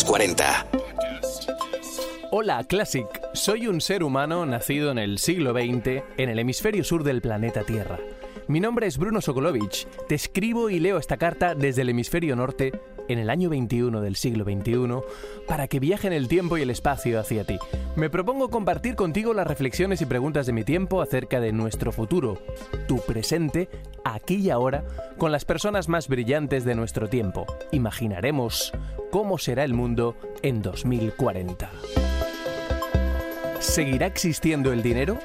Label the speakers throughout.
Speaker 1: los 40.
Speaker 2: Hola, Classic. Soy un ser humano nacido en el siglo XX en el hemisferio sur del planeta Tierra. Mi nombre es Bruno Sokolovich. Te escribo y leo esta carta desde el hemisferio norte en el año 21 del siglo XXI para que viajen el tiempo y el espacio hacia ti. Me propongo compartir contigo las reflexiones y preguntas de mi tiempo acerca de nuestro futuro, tu presente, aquí y ahora, con las personas más brillantes de nuestro tiempo. Imaginaremos cómo será el mundo en 2040. ¿Seguirá existiendo el dinero?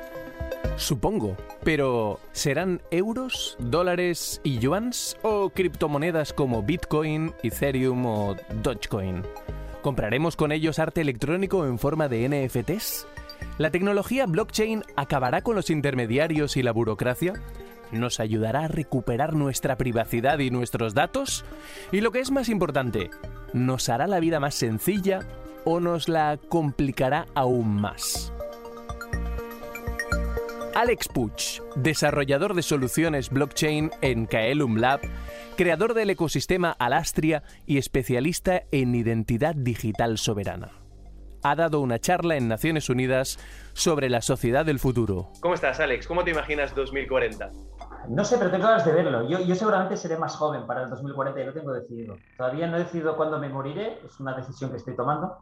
Speaker 2: Supongo. Pero, ¿serán euros, dólares y yuans o criptomonedas como Bitcoin, Ethereum o Dogecoin? ¿Compraremos con ellos arte electrónico en forma de NFTs? ¿La tecnología blockchain acabará con los intermediarios y la burocracia? ¿Nos ayudará a recuperar nuestra privacidad y nuestros datos? Y lo que es más importante, ¿nos hará la vida más sencilla o nos la complicará aún más? Alex Puch, desarrollador de soluciones blockchain en Kaelum Lab, creador del ecosistema Alastria y especialista en identidad digital soberana. Ha dado una charla en Naciones Unidas sobre la sociedad del futuro.
Speaker 3: ¿Cómo estás, Alex? ¿Cómo te imaginas 2040?
Speaker 4: No sé, pero tengo ganas de verlo. Yo, yo seguramente seré más joven para el 2040 y lo tengo decidido. Todavía no he decidido cuándo me moriré, es una decisión que estoy tomando.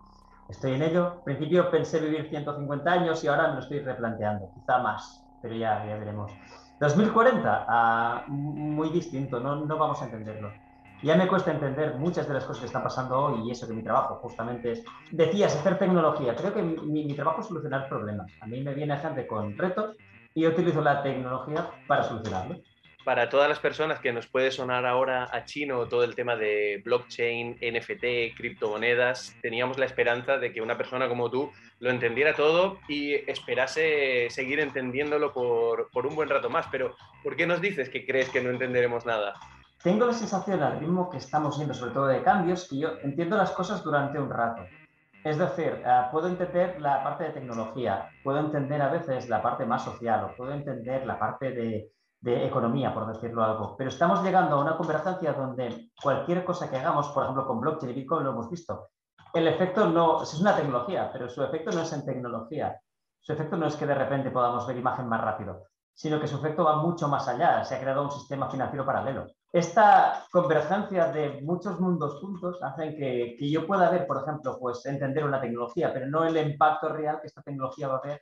Speaker 4: Estoy en ello. Al principio pensé vivir 150 años y ahora me lo estoy replanteando, quizá más pero ya, ya veremos. 2040, ah, muy distinto, no, no vamos a entenderlo. Ya me cuesta entender muchas de las cosas que están pasando hoy y eso que mi trabajo justamente es, decías, hacer tecnología. Creo que mi, mi trabajo es solucionar problemas. A mí me viene gente con retos y yo utilizo la tecnología para solucionarlos
Speaker 3: para todas las personas que nos puede sonar ahora a chino todo el tema de blockchain, NFT, criptomonedas, teníamos la esperanza de que una persona como tú lo entendiera todo y esperase seguir entendiéndolo por, por un buen rato más. Pero, ¿por qué nos dices que crees que no entenderemos nada?
Speaker 4: Tengo la sensación, al ritmo que estamos viendo, sobre todo de cambios, que yo entiendo las cosas durante un rato. Es decir, eh, puedo entender la parte de tecnología, puedo entender a veces la parte más social, o puedo entender la parte de, de economía, por decirlo algo. Pero estamos llegando a una convergencia donde cualquier cosa que hagamos, por ejemplo, con blockchain y Bitcoin lo hemos visto, el efecto no, es una tecnología, pero su efecto no es en tecnología. Su efecto no es que de repente podamos ver imagen más rápido, sino que su efecto va mucho más allá. Se ha creado un sistema financiero paralelo. Esta convergencia de muchos mundos juntos hace que, que yo pueda ver, por ejemplo, pues entender una tecnología, pero no el impacto real que esta tecnología va a tener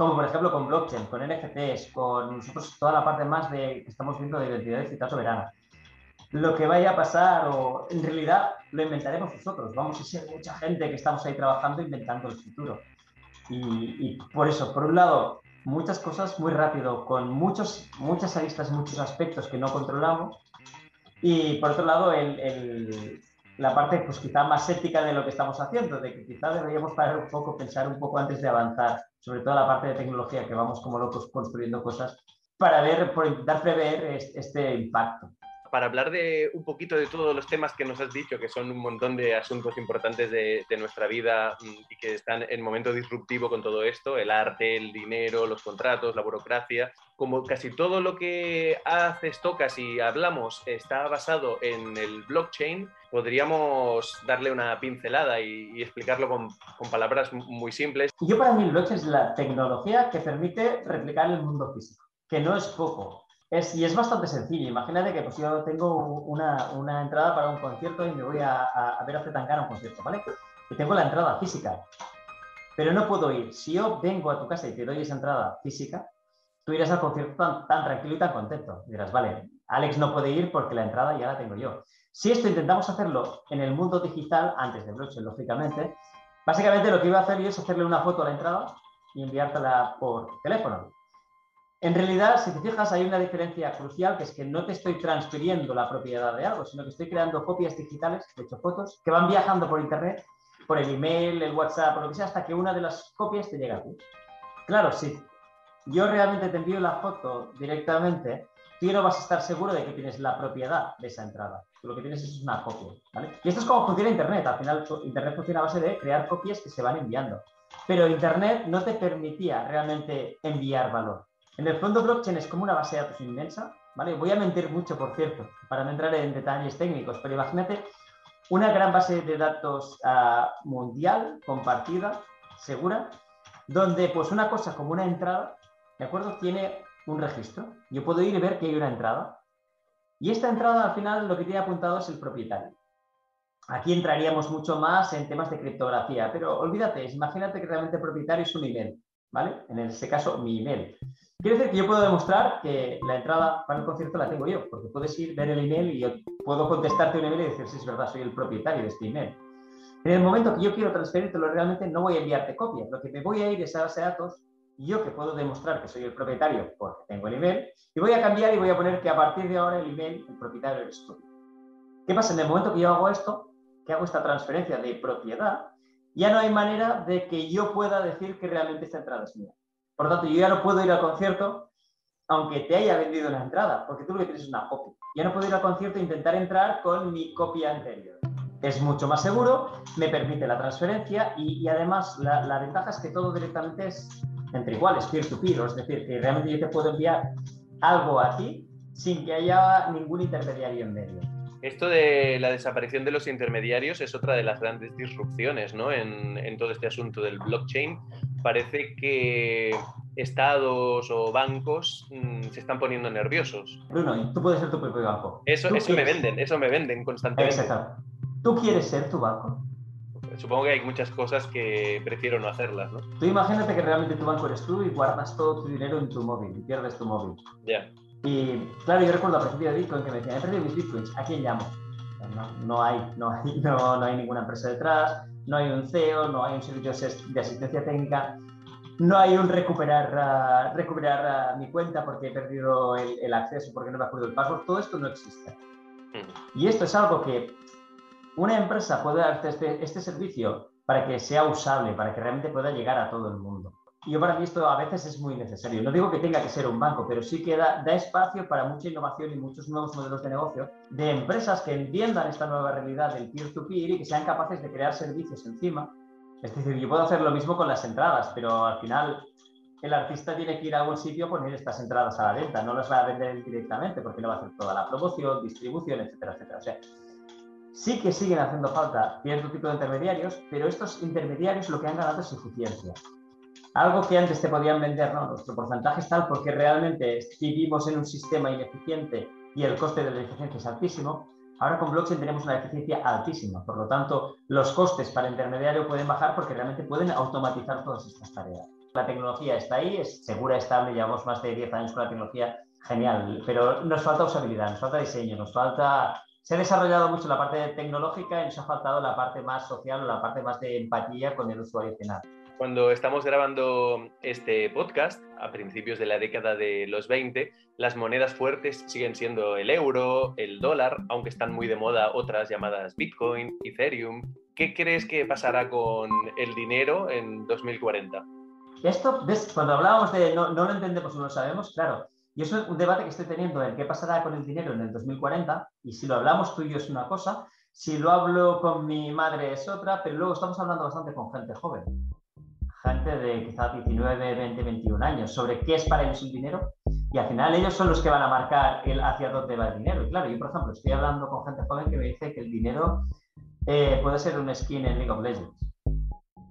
Speaker 4: como por ejemplo con blockchain, con NFTs, con nosotros toda la parte más de que estamos viendo de identidad digital soberana. Lo que vaya a pasar, o en realidad lo inventaremos nosotros, vamos a ser mucha gente que estamos ahí trabajando inventando el futuro. Y, por eso, por un lado, muchas cosas muy rápido, con muchos, muchas aristas, muchos aspectos que no controlamos. Y por otro lado, el, la parte pues quizá más ética de lo que estamos haciendo, de que quizá deberíamos parar un poco, pensar un poco antes de avanzar, sobre todo la parte de tecnología, que vamos como locos construyendo cosas, para ver, por intentar prever este impacto
Speaker 3: para hablar de un poquito de todos los temas que nos has dicho, que son un montón de asuntos importantes de, nuestra vida mm, y que están en momento disruptivo con todo esto, el arte, el dinero, los contratos, la burocracia. Como casi todo lo que haces, tocas y hablamos está basado en el blockchain, podríamos darle una pincelada y, explicarlo con, palabras muy simples.
Speaker 4: Yo para mí el blockchain es la tecnología que permite replicar el mundo físico, que no es poco. Y es bastante sencillo. Imagínate que pues, yo tengo una, entrada para un concierto y me voy a, a, ver a Zetangana un concierto, ¿vale? Y tengo la entrada física. Pero no puedo ir. Si yo vengo a tu casa y te doy esa entrada física, tú al concierto tan, tranquilo y tan contento. dirás, vale, Alex no puede ir porque la entrada ya la tengo yo. Si esto intentamos hacerlo en el mundo digital, antes de blockchain, lógicamente, básicamente lo que iba a hacer yo es hacerle una foto a la entrada y enviártela por teléfono. En realidad, si te fijas, hay una diferencia crucial, que es que no te estoy transfiriendo la propiedad de algo, sino que estoy creando copias digitales, de hecho fotos, que van viajando por Internet, por el email, el WhatsApp, o lo que sea, hasta que una de las copias te llega a ti. Claro, sí. Yo realmente te envío la foto directamente, tú no vas a estar seguro de que tienes la propiedad de esa entrada. lo que tienes es una copia. Y esto es como funciona Internet. Al final, Internet funciona a base de crear copias que se van enviando. Pero Internet no te permitía realmente enviar valor. En el fondo, blockchain es como una base de datos inmensa, ¿vale? Voy a mentir mucho, por cierto, para no entrar en detalles técnicos, pero imagínate una gran base de datos ah, mundial, compartida, segura, donde pues una cosa como una entrada, ¿de acuerdo? Tiene un registro. Yo puedo ir y ver que hay una entrada. Y esta entrada al final lo que tiene apuntado es el propietario. Aquí entraríamos mucho más en temas de criptografía, pero olvídate, imagínate que realmente el propietario es un email, ¿vale? En este caso, mi email. Quiere decir que yo puedo demostrar que la entrada para el concierto la tengo yo, porque puedes ir, ver el email y yo puedo contestarte un email y decir, sí, es verdad, soy el propietario de este email. En el momento que yo quiero transferírtelo, realmente no voy a enviarte copias. Lo que me voy a ir es a base de datos, yo que puedo demostrar que soy el propietario porque tengo el email, y voy a cambiar y voy a poner que a partir de ahora el email, el propietario eres tú. ¿Qué pasa? En el momento que yo hago esto, que hago esta transferencia de propiedad, ya no hay manera de que yo pueda decir que realmente esta entrada es mía. Por lo tanto, yo ya no puedo ir al concierto aunque te haya vendido la entrada, porque tú lo que tienes es una copia. Ya no puedo ir al concierto e intentar entrar con mi copia anterior es mucho más seguro, me permite la transferencia y, además la, ventaja es que todo directamente es entre iguales, peer-to-peer, es decir, que realmente yo te puedo enviar algo a ti sin que haya ningún intermediario en medio.
Speaker 3: Esto de la desaparición de los intermediarios es otra de las grandes disrupciones ¿no? en, en todo este asunto del blockchain. Parece que estados o bancos mm, se están poniendo nerviosos.
Speaker 4: Bruno, tú puedes ser tu propio banco.
Speaker 3: Eso, eso me venden, eso me venden constantemente.
Speaker 4: Exacto. ¿Tú quieres ser tu banco?
Speaker 3: Supongo que hay muchas cosas que prefiero no hacerlas, ¿no?
Speaker 4: Tú imagínate que realmente tu banco eres tú y guardas todo tu dinero en tu móvil y pierdes tu móvil.
Speaker 3: Ya.
Speaker 4: Y claro, yo recuerdo al principio de Bitcoin que me decían, he perdido mis Bitcoins, ¿a quién llamo? No, hay, no, hay, no, hay ninguna empresa detrás, no hay un CEO, no hay un servicio de asistencia técnica, no hay un recuperar, uh, recuperar uh, mi cuenta porque he perdido el, el, acceso, porque no me acuerdo el password, todo esto no existe. Y esto es algo que una empresa puede darte este, este servicio para que sea usable, para que realmente pueda llegar a todo el mundo. Y yo para mí esto a veces es muy necesario. No digo que tenga que ser un banco, pero sí que da, espacio para mucha innovación y muchos nuevos modelos de negocio de empresas que entiendan esta nueva realidad del peer-to-peer y que sean capaces de crear servicios encima. Es decir, yo puedo hacer lo mismo con las entradas, pero al final el artista tiene que ir a algún sitio a poner estas entradas a la venta. No las va a vender directamente porque no va a hacer toda la promoción, distribución, etcétera, etcétera. O sea, Sí que siguen haciendo falta cierto tipo de intermediarios, pero estos intermediarios lo que han ganado es eficiencia. Algo que antes te podían vender, ¿no? Nuestro porcentaje es tal porque realmente vivimos en un sistema ineficiente y el coste de la eficiencia es altísimo. Ahora con blockchain tenemos una eficiencia altísima, por lo tanto los costes para intermediario pueden bajar porque realmente pueden automatizar todas estas tareas. La tecnología está ahí, es segura, estable, llevamos más de 10 años con la tecnología, genial, pero nos falta usabilidad, nos falta diseño, nos falta se ha desarrollado mucho la parte tecnológica y nos ha faltado la parte más social o la parte más de empatía con el usuario final.
Speaker 3: Cuando estamos grabando este podcast, a principios de la década de los 20, las monedas fuertes siguen siendo el euro, el dólar, aunque están muy de moda otras llamadas Bitcoin, Ethereum. ¿Qué crees que pasará con el dinero en 2040?
Speaker 4: Esto, ¿ves? cuando hablábamos de no, no lo entendemos o no lo sabemos, claro, y es un debate que estoy teniendo en qué pasará con el dinero en el 2040. Y si lo hablamos tú y yo es una cosa, si lo hablo con mi madre es otra, pero luego estamos hablando bastante con gente joven. Gente de quizás 19, 20, 21 años, sobre qué es para ellos el dinero. Y al final ellos son los que van a marcar el hacia dónde va el dinero. Y claro, yo por ejemplo estoy hablando con gente joven que me dice que el dinero eh, puede ser un skin en League of Legends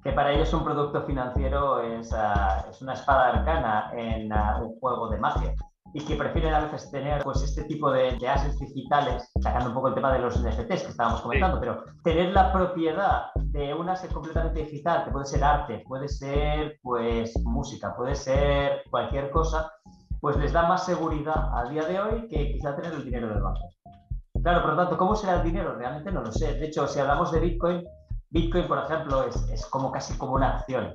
Speaker 4: que para ellos un producto financiero es, ah, es una espada arcana en ah, un juego de magia y que prefieren a veces tener pues, este tipo de, de, assets digitales, sacando un poco el tema de los NFTs que estábamos comentando, pero tener la propiedad de un asset completamente digital, que puede ser arte, puede ser pues música, puede ser cualquier cosa, pues les da más seguridad a día de hoy que quizá tener el dinero del banco. Claro, por lo tanto, ¿cómo será el dinero? Realmente no lo sé. De hecho, si hablamos de Bitcoin, Bitcoin, por ejemplo, es, es como casi como una acción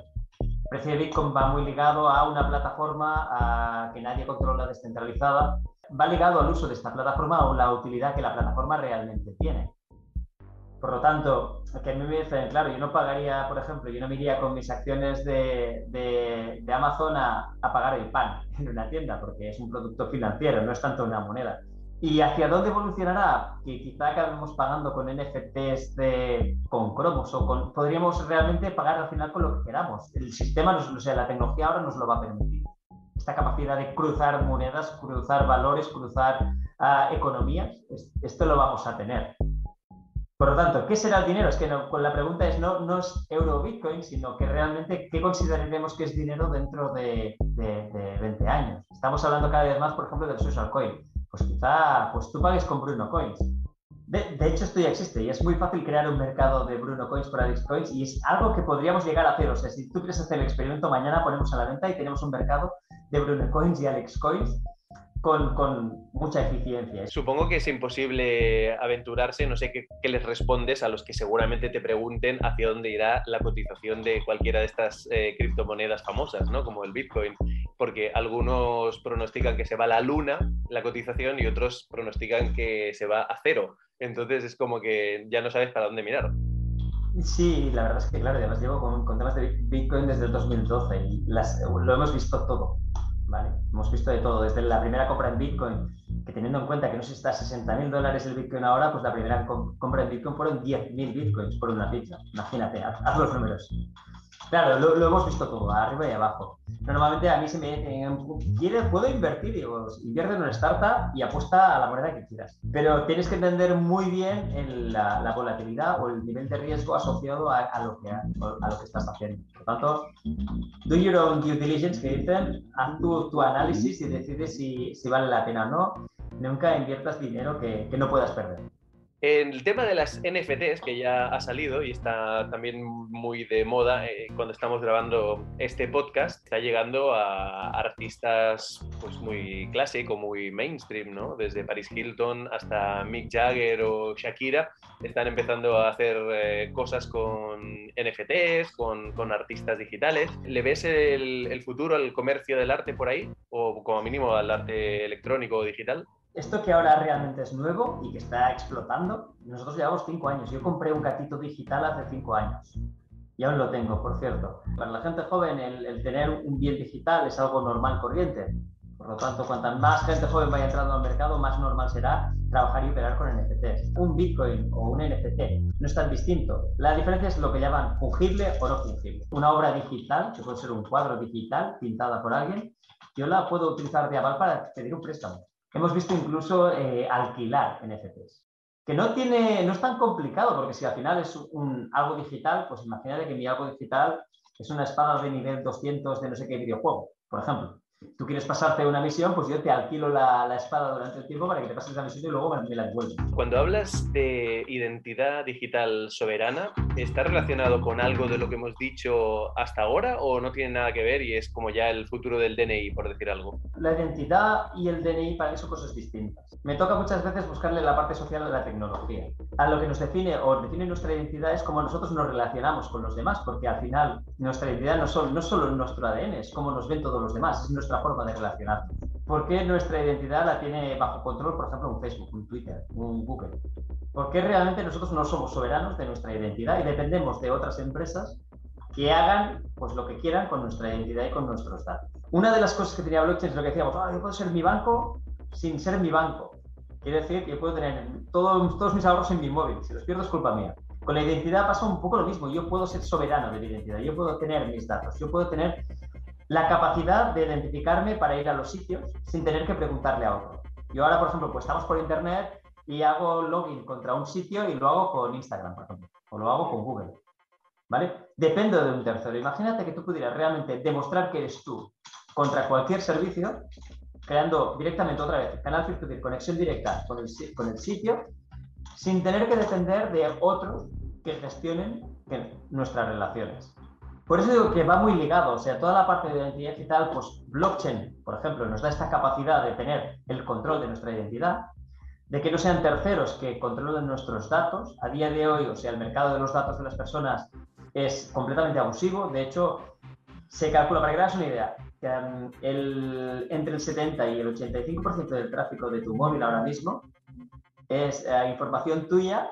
Speaker 4: precio de Bitcoin va muy ligado a una plataforma que nadie controla descentralizada. Va ligado al uso de esta plataforma o la utilidad que la plataforma realmente tiene. Por lo tanto, que a mí me dicen, claro, yo no pagaría, por ejemplo, yo no me iría con mis acciones de, Amazon a, pagar el pan en una tienda, porque es un producto financiero, no es tanto una moneda. ¿Y hacia dónde evolucionará? Que quizá acabemos pagando con NFTs con cromos o con, podríamos realmente pagar al final con lo que queramos. El sistema, o sea, la tecnología ahora nos lo va a permitir. Esta capacidad de cruzar monedas, cruzar valores, cruzar uh, economías, esto lo vamos a tener. Por lo tanto, ¿qué será el dinero? Es que no, la pregunta es no, no es euro bitcoin, sino que realmente qué consideraremos que es dinero dentro de, de, 20 años. Estamos hablando cada vez más, por ejemplo, del social coin. Pues quizá pues tú pagues con Bruno Coins. De, hecho, esto ya existe y es muy fácil crear un mercado de Bruno Coins por Alex Coins y es algo que podríamos llegar a hacer. O sea, si tú quieres hacer el experimento, mañana ponemos a la venta y tenemos un mercado de Bruno Coins y Alex Coins con, mucha eficiencia.
Speaker 3: Supongo que es imposible aventurarse, no sé qué, les respondes a los que seguramente te pregunten hacia dónde irá la cotización de cualquiera de estas eh, criptomonedas famosas, ¿no? como el Bitcoin, porque algunos pronostican que se va a la luna la cotización y otros pronostican que se va a cero. Entonces es como que ya no sabes para dónde mirar.
Speaker 4: Sí, la verdad es que claro, además llevo con, temas de Bitcoin desde el 2012 y lo hemos visto todo. Hemos visto de todo, desde la primera compra en Bitcoin, que teniendo en cuenta que no se está a 60 mil dólares el Bitcoin ahora, pues la primera compra en Bitcoin fueron 10 mil Bitcoins por una pizza. Imagínate, haz los números. Claro, lo, hemos visto todo, arriba y abajo. Normalmente a mí se me dice, ¿puedo invertir? Digo, invierte en una startup y apuesta a la moneda que quieras. Pero tienes que entender muy bien la, volatilidad o el nivel de riesgo asociado a, lo, que, a, lo que estás haciendo. Por lo tanto, do your own due diligence, que dicen, haz tu, tu análisis y decide si, si, vale la pena o no. Nunca inviertas dinero que, que no puedas perder.
Speaker 3: El tema de las NFTs, que ya ha salido y está también muy de moda eh, cuando estamos grabando este podcast, está llegando a artistas pues, muy clásicos, muy mainstream, ¿no? Desde Paris Hilton hasta Mick Jagger o Shakira, están empezando a hacer eh, cosas con NFTs, con, con, artistas digitales. ¿Le ves el, el futuro al comercio del arte por ahí? ¿O como mínimo al arte electrónico o digital?
Speaker 4: Esto que ahora realmente es nuevo y que está explotando, nosotros llevamos cinco años. Yo compré un gatito digital hace cinco años y aún lo tengo, por cierto. Para la gente joven, el, tener un bien digital es algo normal, corriente. Por lo tanto, cuanta más gente joven vaya entrando al mercado, más normal será trabajar y operar con NFTs. Un Bitcoin o un NFT no es tan distinto. La diferencia es lo que llaman fungible o no fungible. Una obra digital, que puede ser un cuadro digital pintada por alguien, yo la puedo utilizar de aval para pedir un préstamo hemos visto incluso eh, alquilar NFTs. Que no, tiene, no es tan complicado, porque si al final es un, algo digital, pues imagínate que mi algo digital es una espada de nivel 200 de no sé qué videojuego, por ejemplo tú quieres pasarte una misión, pues yo te alquilo la, la, espada durante el tiempo para que te pases la misión y luego me, la devuelves.
Speaker 3: Cuando hablas de identidad digital soberana, ¿está relacionado con algo de lo que hemos dicho hasta ahora o no tiene nada que ver y es como ya el futuro del DNI, por decir algo?
Speaker 4: La identidad y el DNI para mí son cosas distintas. Me toca muchas veces buscarle la parte social de la tecnología. A lo que nos define o define nuestra identidad es cómo nosotros nos relacionamos con los demás, porque al final nuestra identidad no, son, no solo nuestro ADN, es cómo nos ven todos los demás, es nuestra forma de relacionarnos. ¿Por qué nuestra identidad la tiene bajo control, por ejemplo, un Facebook, un Twitter, un Google? ¿Por qué realmente nosotros no somos soberanos de nuestra identidad y dependemos de otras empresas que hagan pues, lo que quieran con nuestra identidad y con nuestros datos? Una de las cosas que tenía blockchain es lo que decíamos, yo puedo ser mi banco sin ser mi banco. Quiere decir que yo puedo tener todos, todos mis ahorros en mi móvil, si los pierdo es culpa mía. Con la identidad pasa un poco lo mismo, yo puedo ser soberano de mi identidad, yo puedo tener mis datos, yo puedo tener la capacidad de identificarme para ir a los sitios sin tener que preguntarle a otro. Yo ahora, por ejemplo, pues estamos por internet y hago login contra un sitio y lo hago con Instagram, por ejemplo, o lo hago con Google. ¿Vale? Depende de un tercero. Imagínate que tú pudieras realmente demostrar que eres tú contra cualquier servicio, creando directamente otra vez canal peer conexión directa con el, con el sitio, sin tener que depender de otros que gestionen nuestras relaciones. Por eso digo que va muy ligado, o sea, toda la parte de identidad digital, pues blockchain, por ejemplo, nos da esta capacidad de tener el control de nuestra identidad, de que no sean terceros que controlen nuestros datos. A día de hoy, o sea, el mercado de los datos de las personas es completamente abusivo. De hecho, se calcula, para que te una idea, que um, el, entre el 70 y el 85% del tráfico de tu móvil ahora mismo es eh, información tuya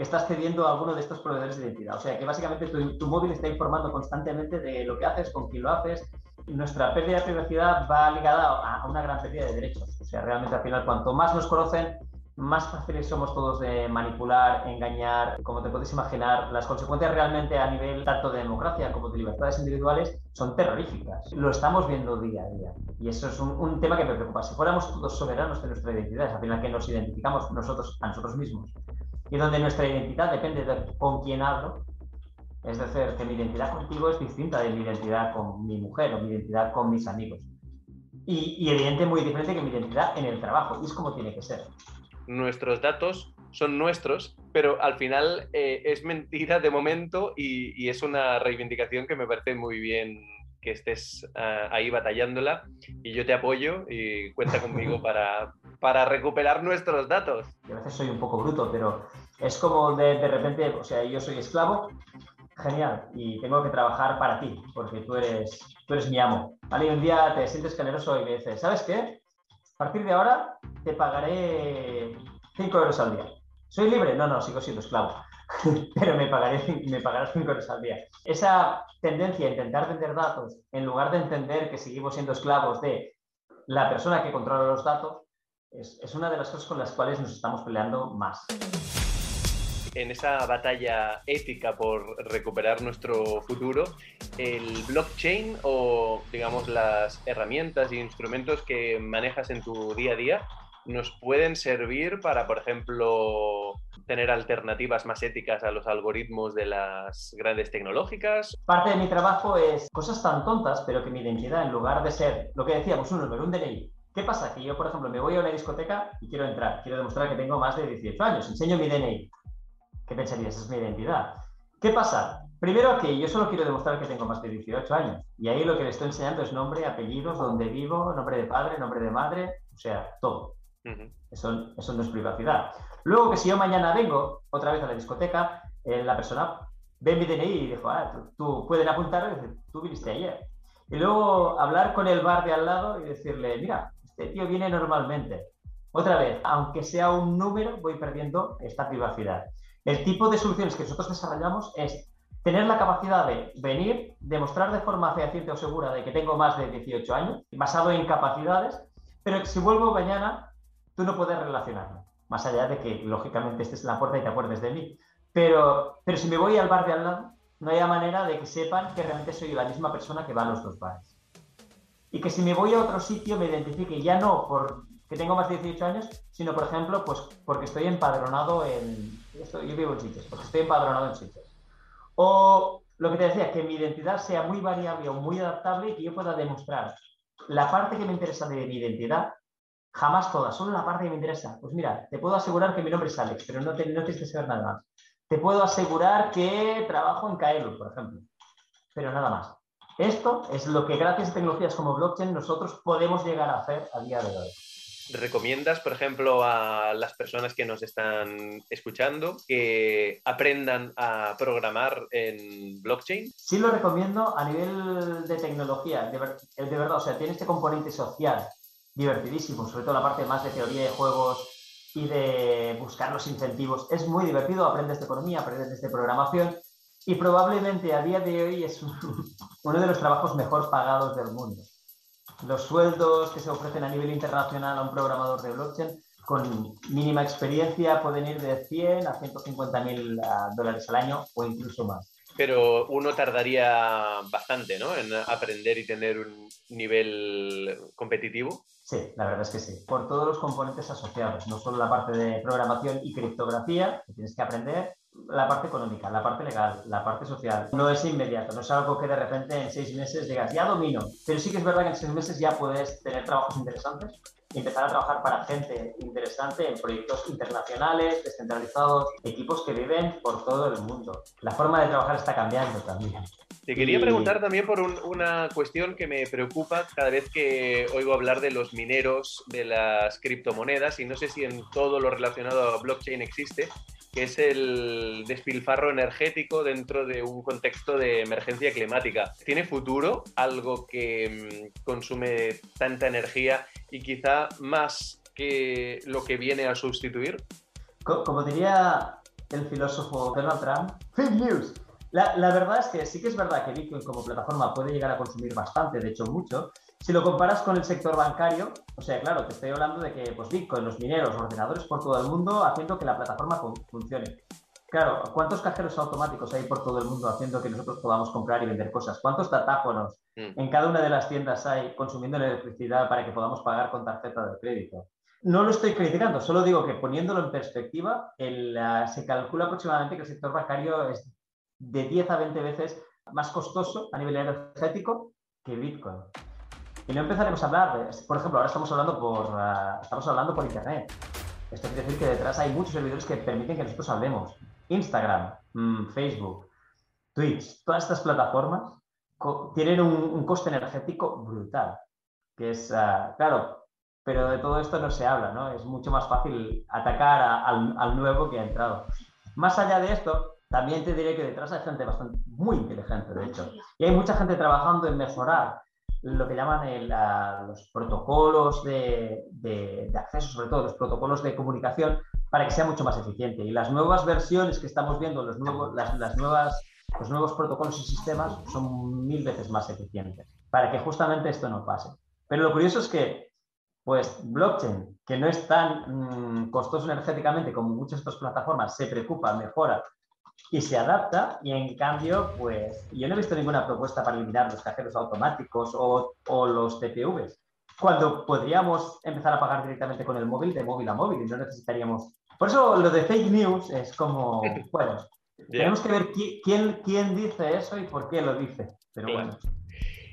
Speaker 4: que estás cediendo a alguno de estos proveedores de identidad. O sea, que básicamente tu, móvil está informando constantemente de lo que haces, con quién lo haces. Nuestra pérdida de privacidad va ligada a, una gran pérdida de derechos. O sea, realmente al final, cuanto más nos conocen, más fáciles somos todos de manipular, engañar. Como te puedes imaginar, las consecuencias realmente a nivel tanto de democracia como de libertades individuales son terroríficas. Lo estamos viendo día a día. Y eso es un, un tema que me preocupa. Si fuéramos todos soberanos de nuestra identidad, al final que nos identificamos nosotros a nosotros mismos y donde nuestra identidad depende de con quién hablo. Es decir, que mi identidad contigo es distinta de mi identidad con mi mujer o mi identidad con mis amigos. Y, y evidente muy diferente que mi identidad en el trabajo. Y es como tiene que ser.
Speaker 3: Nuestros datos son nuestros, pero al final eh, es mentira de momento y, y, es una reivindicación que me parece muy bien que estés uh, ahí batallándola y yo te apoyo y cuenta conmigo para, para recuperar nuestros datos.
Speaker 4: Yo a veces soy un poco bruto, pero es como de, de repente, o sea, yo soy esclavo, genial, y tengo que trabajar para ti, porque tú eres, tú eres mi amo. ¿vale? Y un día te sientes generoso y me dices, ¿sabes qué? A partir de ahora te pagaré 5 euros al día. ¿Soy libre? No, no, sigo siendo esclavo. Pero me, pagarás 5 euros al día. Esa tendencia a intentar vender datos, en lugar de entender que seguimos siendo esclavos de la persona que controla los datos, es una de las cosas con las cuales nos estamos peleando más
Speaker 3: en esa batalla ética por recuperar nuestro futuro, el blockchain o, digamos, las herramientas e instrumentos que manejas en tu día a día nos pueden servir para, por ejemplo, tener alternativas más éticas a los algoritmos de las grandes tecnológicas?
Speaker 4: Parte de mi trabajo es cosas tan tontas, pero que mi identidad, en lugar de ser lo que decíamos, un número, un DNI, ¿qué pasa? Que yo, por ejemplo, me voy a una discoteca y quiero entrar, quiero demostrar que tengo más de 18 años, enseño mi DNI. ¿Qué pensarías? Esa es mi identidad. ¿Qué pasa? Primero que yo solo quiero demostrar que tengo más de 18 años. Y ahí lo que le estoy enseñando es nombre, apellidos, dónde vivo, nombre de padre, nombre de madre, o sea, todo. Uh -huh. eso, eso, no es privacidad. Luego que si yo mañana vengo otra vez a la discoteca, eh, la persona ve mi DNI y dijo, ah, tú, tú pueden apuntar, y dice, tú viniste ayer. Y luego hablar con el bar de al lado y decirle, mira, este tío viene normalmente. Otra vez, aunque sea un número, voy perdiendo esta privacidad. El tipo de soluciones que nosotros desarrollamos es tener la capacidad de venir, demostrar de forma fehaciente o segura de que tengo más de 18 años, basado en capacidades, pero si vuelvo mañana, tú no puedes relacionarme. Más allá de que, lógicamente, estés en la puerta y te acuerdes de mí. Pero, pero si me voy al bar de al lado, no hay manera de que sepan que realmente soy la misma persona que va a los dos bares. Y que si me voy a otro sitio, me identifique ya no por que tengo más de 18 años, sino, por ejemplo, pues porque estoy empadronado en... Esto, yo vivo en sitios, porque estoy empadronado en sitios. O lo que te decía, que mi identidad sea muy variable o muy adaptable y que yo pueda demostrar la parte que me interesa de mi identidad, jamás toda, solo la parte que me interesa. Pues mira, te puedo asegurar que mi nombre es Alex, pero no, no tienes que saber nada más. Te puedo asegurar que trabajo en Kaelu, por ejemplo, pero nada más. Esto es lo que gracias a tecnologías como blockchain nosotros podemos llegar a hacer a día de hoy.
Speaker 3: ¿Recomiendas, por ejemplo, a las personas que nos están escuchando que aprendan a programar en blockchain?
Speaker 4: Sí, lo recomiendo a nivel de tecnología, de, ver, de verdad, o sea, tiene este componente social divertidísimo, sobre todo la parte más de teoría de juegos y de buscar los incentivos. Es muy divertido, aprendes de economía, aprendes de programación y probablemente a día de hoy es uno de los trabajos mejor pagados del mundo los sueldos que se ofrecen a nivel internacional a un programador de blockchain con mínima experiencia pueden ir de 100 a 150 mil dólares al año o incluso más.
Speaker 3: Pero uno tardaría bastante ¿no? en aprender y tener un nivel competitivo.
Speaker 4: Sí, la verdad es que sí. Por todos los componentes asociados, no solo la parte de programación y criptografía, que tienes que aprender, la parte económica, la parte legal, la parte social. No es inmediato, no es algo que de repente en seis meses digas, ya domino. Pero sí que es verdad que en seis meses ya puedes tener trabajos interesantes y empezar a trabajar para gente interesante en proyectos internacionales, descentralizados, equipos que viven por todo el mundo. La forma de trabajar está cambiando también.
Speaker 3: Te quería preguntar también por un, una cuestión que me preocupa cada vez que oigo hablar de los mineros de las criptomonedas y no sé si en todo lo relacionado a blockchain existe, que es el despilfarro energético dentro de un contexto de emergencia climática. ¿Tiene futuro algo que mm, consume tanta energía y quizá más que lo que viene a sustituir?
Speaker 4: Como diría el filósofo Donald Trump, fake news. La, la, verdad es que sí que es verdad que Bitcoin como plataforma puede llegar a consumir bastante, de hecho mucho. Si lo comparas con el sector bancario, o sea, claro, te estoy hablando de que pues, Bitcoin, los mineros, ordenadores por todo el mundo haciendo que la plataforma funcione. Claro, ¿cuántos cajeros automáticos hay por todo el mundo haciendo que nosotros podamos comprar y vender cosas? ¿Cuántos datáfonos mm. en cada una de las tiendas hay consumiendo electricidad para que podamos pagar con tarjeta de crédito? No lo estoy criticando, solo digo que poniéndolo en perspectiva, se calcula aproximadamente que el sector bancario es de 10 a 20 veces más costoso a nivel energético que Bitcoin. Y no empezaremos a hablar, de, por ejemplo, ahora estamos hablando por, ah, estamos hablando por Internet. Esto quiere decir que detrás hay muchos servidores que permiten que nosotros hablemos. Instagram, mm, Facebook, Twitch, todas estas plataformas tienen un, coste energético brutal. Que es, ah, claro, pero de todo esto no se habla, ¿no? Es mucho más fácil atacar al, al, nuevo que ha entrado. Más allá de esto, también te diré que detrás hay gente bastante, muy inteligente, de hecho. Y hay mucha gente trabajando en mejorar lo que llaman los protocolos de, acceso, sobre todo los protocolos de comunicación, para que sea mucho más eficiente. Y las nuevas versiones que estamos viendo, los nuevos, las, nuevas, los nuevos protocolos y sistemas son mil veces más eficientes, para que justamente esto no pase. Pero lo curioso es que, pues, blockchain, que no es tan mm, costoso energéticamente como muchas estas plataformas, se preocupa, mejora y se adapta y en cambio, pues yo no he visto ninguna propuesta para eliminar los cajeros automáticos o, o los TPVs, cuando podríamos empezar a pagar directamente con el móvil de móvil a móvil y no necesitaríamos... Por eso lo de fake news es como, bueno, tenemos que ver quién, quién dice eso y por qué lo dice. Pero bueno.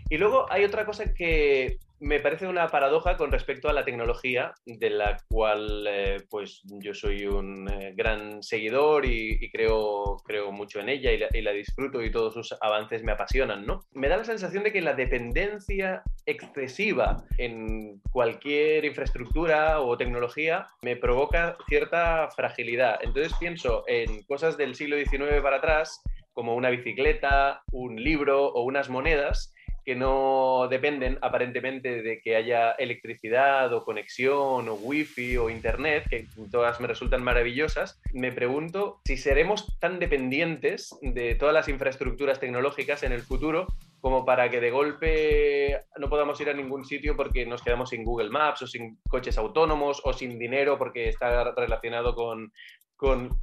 Speaker 3: Y luego hay otra cosa que me parece una paradoja con respecto a la tecnología, de la cual eh, pues yo soy un eh, gran seguidor y, creo, creo mucho en ella y la, disfruto y todos sus avances me apasionan, ¿no? Me da la sensación de que la dependencia excesiva en cualquier infraestructura o tecnología me provoca cierta fragilidad. Entonces pienso en cosas del siglo XIX para atrás, como una bicicleta, un libro o unas monedas, que no dependen aparentemente de que haya electricidad o conexión o wifi o internet, que todas me resultan maravillosas, me pregunto si seremos tan dependientes de todas las infraestructuras tecnológicas en el futuro como para que de golpe no podamos ir a ningún sitio porque nos quedamos sin Google Maps o sin coches autónomos o sin dinero porque está relacionado con,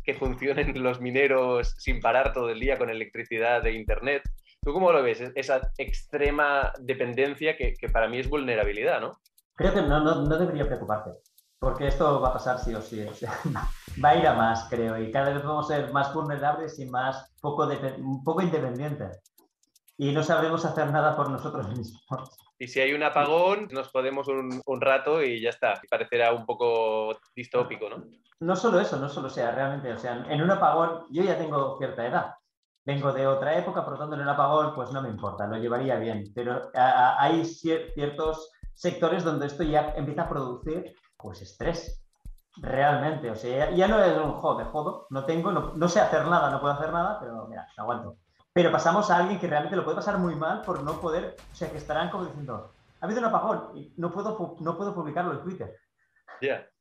Speaker 3: que funcionen los mineros sin parar todo el día con electricidad de Internet. ¿Tú cómo lo ves? Esa extrema dependencia que, para mí es vulnerabilidad, ¿no?
Speaker 4: Creo que no, no, debería preocuparte, porque esto va a pasar sí o sí. va a ir a más, creo, y cada vez vamos a ser más vulnerables y más poco, un poco independientes. Y no sabremos hacer nada por nosotros mismos.
Speaker 3: Y si hay un apagón, nos podemos un, un rato y ya está. Parecerá un poco distópico, ¿no?
Speaker 4: No solo eso, no solo sea realmente, o sea, en un apagón, yo ya tengo cierta edad, vengo de otra época, por lo tanto en un apagón pues no me importa, lo llevaría bien, pero hay ciertos sectores donde esto ya empieza a producir pues estrés, realmente, o sea, ya, no es un juego de jodo, no tengo, no, sé hacer nada, no puedo hacer nada, pero mira, aguanto. Pero pasamos a alguien que realmente lo puede pasar muy mal por no poder, o sea, que estarán como diciendo, ha habido un apagón y no puedo, no puedo publicarlo en Twitter.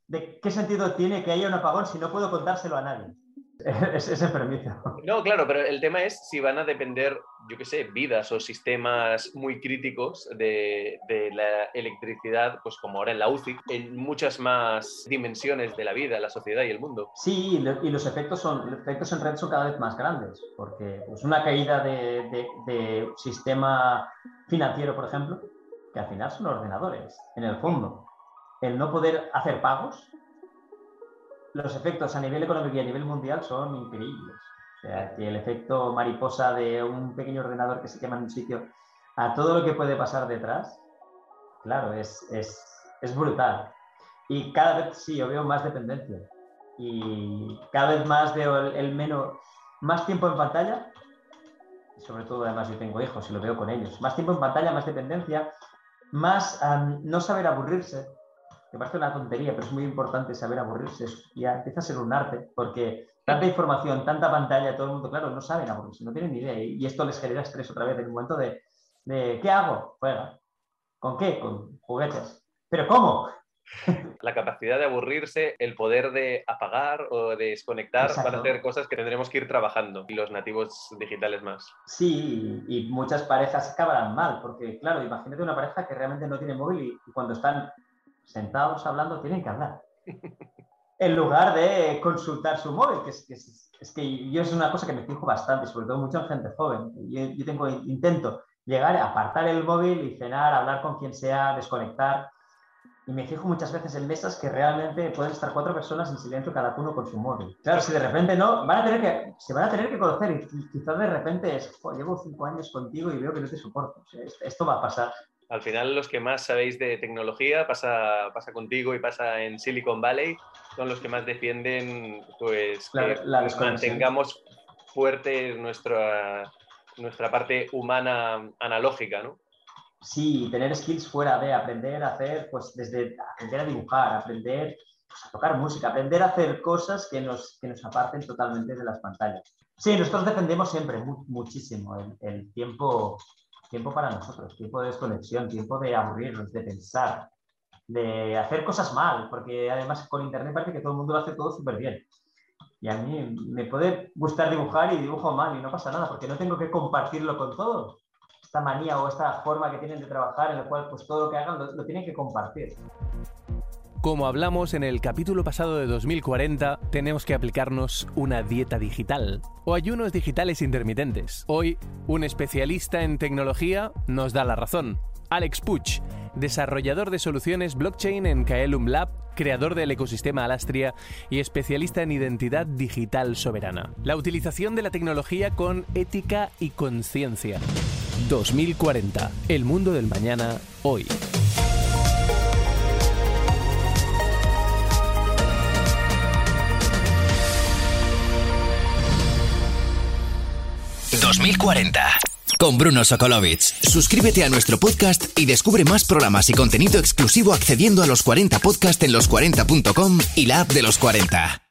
Speaker 4: ¿De qué sentido tiene que haya un apagón si no puedo contárselo a nadie? ese permiso.
Speaker 3: No, claro, pero el tema es si van a depender, yo qué sé, vidas o sistemas muy críticos de, la electricidad, pues como ahora en la UCI, en muchas más dimensiones de la vida, la sociedad y el mundo.
Speaker 4: Sí, y los efectos, son, los efectos en red son cada vez más grandes, porque pues una caída de, de sistema financiero, por ejemplo, que al final son ordenadores, en el fondo. El no poder hacer pagos los efectos a nivel económico y a nivel mundial son increíbles. O sea, que el efecto mariposa de un pequeño ordenador que se quema en un sitio a todo lo que puede pasar detrás, claro, es, es, brutal. Y cada vez sí, yo veo más dependencia. Y cada vez más veo el, menos, más tiempo en pantalla. sobre todo, además, yo tengo hijos y lo veo con ellos. Más tiempo en pantalla, más dependencia, más no saber aburrirse que parece una tontería, pero es muy importante saber aburrirse. Ya empieza a ser un arte, porque tanta información, tanta pantalla, todo el mundo, claro, no saben aburrirse, no tienen ni idea. Y, esto les genera estrés otra vez en el momento de, ¿qué hago? Juega. ¿Con qué? Con juguetes. ¿Pero cómo?
Speaker 3: La capacidad de aburrirse, el poder de apagar o de desconectar para hacer cosas que tendremos que ir trabajando y los nativos digitales más.
Speaker 4: Sí, y muchas parejas acabarán mal, porque claro, imagínate una pareja que realmente no tiene móvil y cuando están sentados hablando, tienen que hablar. En lugar de consultar su móvil, que es, que es, que yo es una cosa que me fijo bastante, sobre todo mucha gente joven. Yo, yo tengo, intento llegar, apartar el móvil y cenar, hablar con quien sea, desconectar. y me fijo muchas veces en mesas que realmente pueden estar cuatro personas en silencio cada uno con su móvil. Claro, si de repente no, van a tener que, se van a tener que conocer y quizás de repente es, llevo cinco años contigo y veo que no te soporto. esto va a pasar.
Speaker 5: Al final los que más sabéis de tecnología, pasa, pasa contigo y pasa en Silicon Valley, son los que más defienden pues, que mantengamos fuerte nuestra, nuestra parte humana analógica, ¿no?
Speaker 4: Sí, tener skills fuera de aprender a hacer, pues desde aprender a dibujar, aprender pues, a tocar música, aprender a hacer cosas que nos, que nos aparten totalmente de las pantallas. Sí, nosotros defendemos siempre muchísimo el, tiempo, tiempo para nosotros, tiempo de desconexión, tiempo de aburrirnos, de pensar, de hacer cosas mal, porque además con Internet parece que todo el mundo lo hace todo súper bien. Y a mí me puede gustar dibujar y dibujo mal y no pasa nada, porque no tengo que compartirlo con todos esta manía o esta forma que tienen de trabajar en la cual pues todo lo que hagan lo, tienen que compartir.
Speaker 3: Como hablamos en el capítulo pasado de 2040, tenemos que aplicarnos una dieta digital o ayunos digitales intermitentes. Hoy, un especialista en tecnología nos da la razón. Alex Puch, desarrollador de soluciones blockchain en Kaelum Lab, creador del ecosistema Alastria y especialista en identidad digital soberana. La utilización de la tecnología con ética y conciencia. 2040. El mundo del mañana hoy.
Speaker 1: ...2040... Con Bruno Sokolovic. Suscríbete a nuestro podcast y descubre más programas y contenido exclusivo accediendo a los 40 podcast en los40.com y la app de los 40.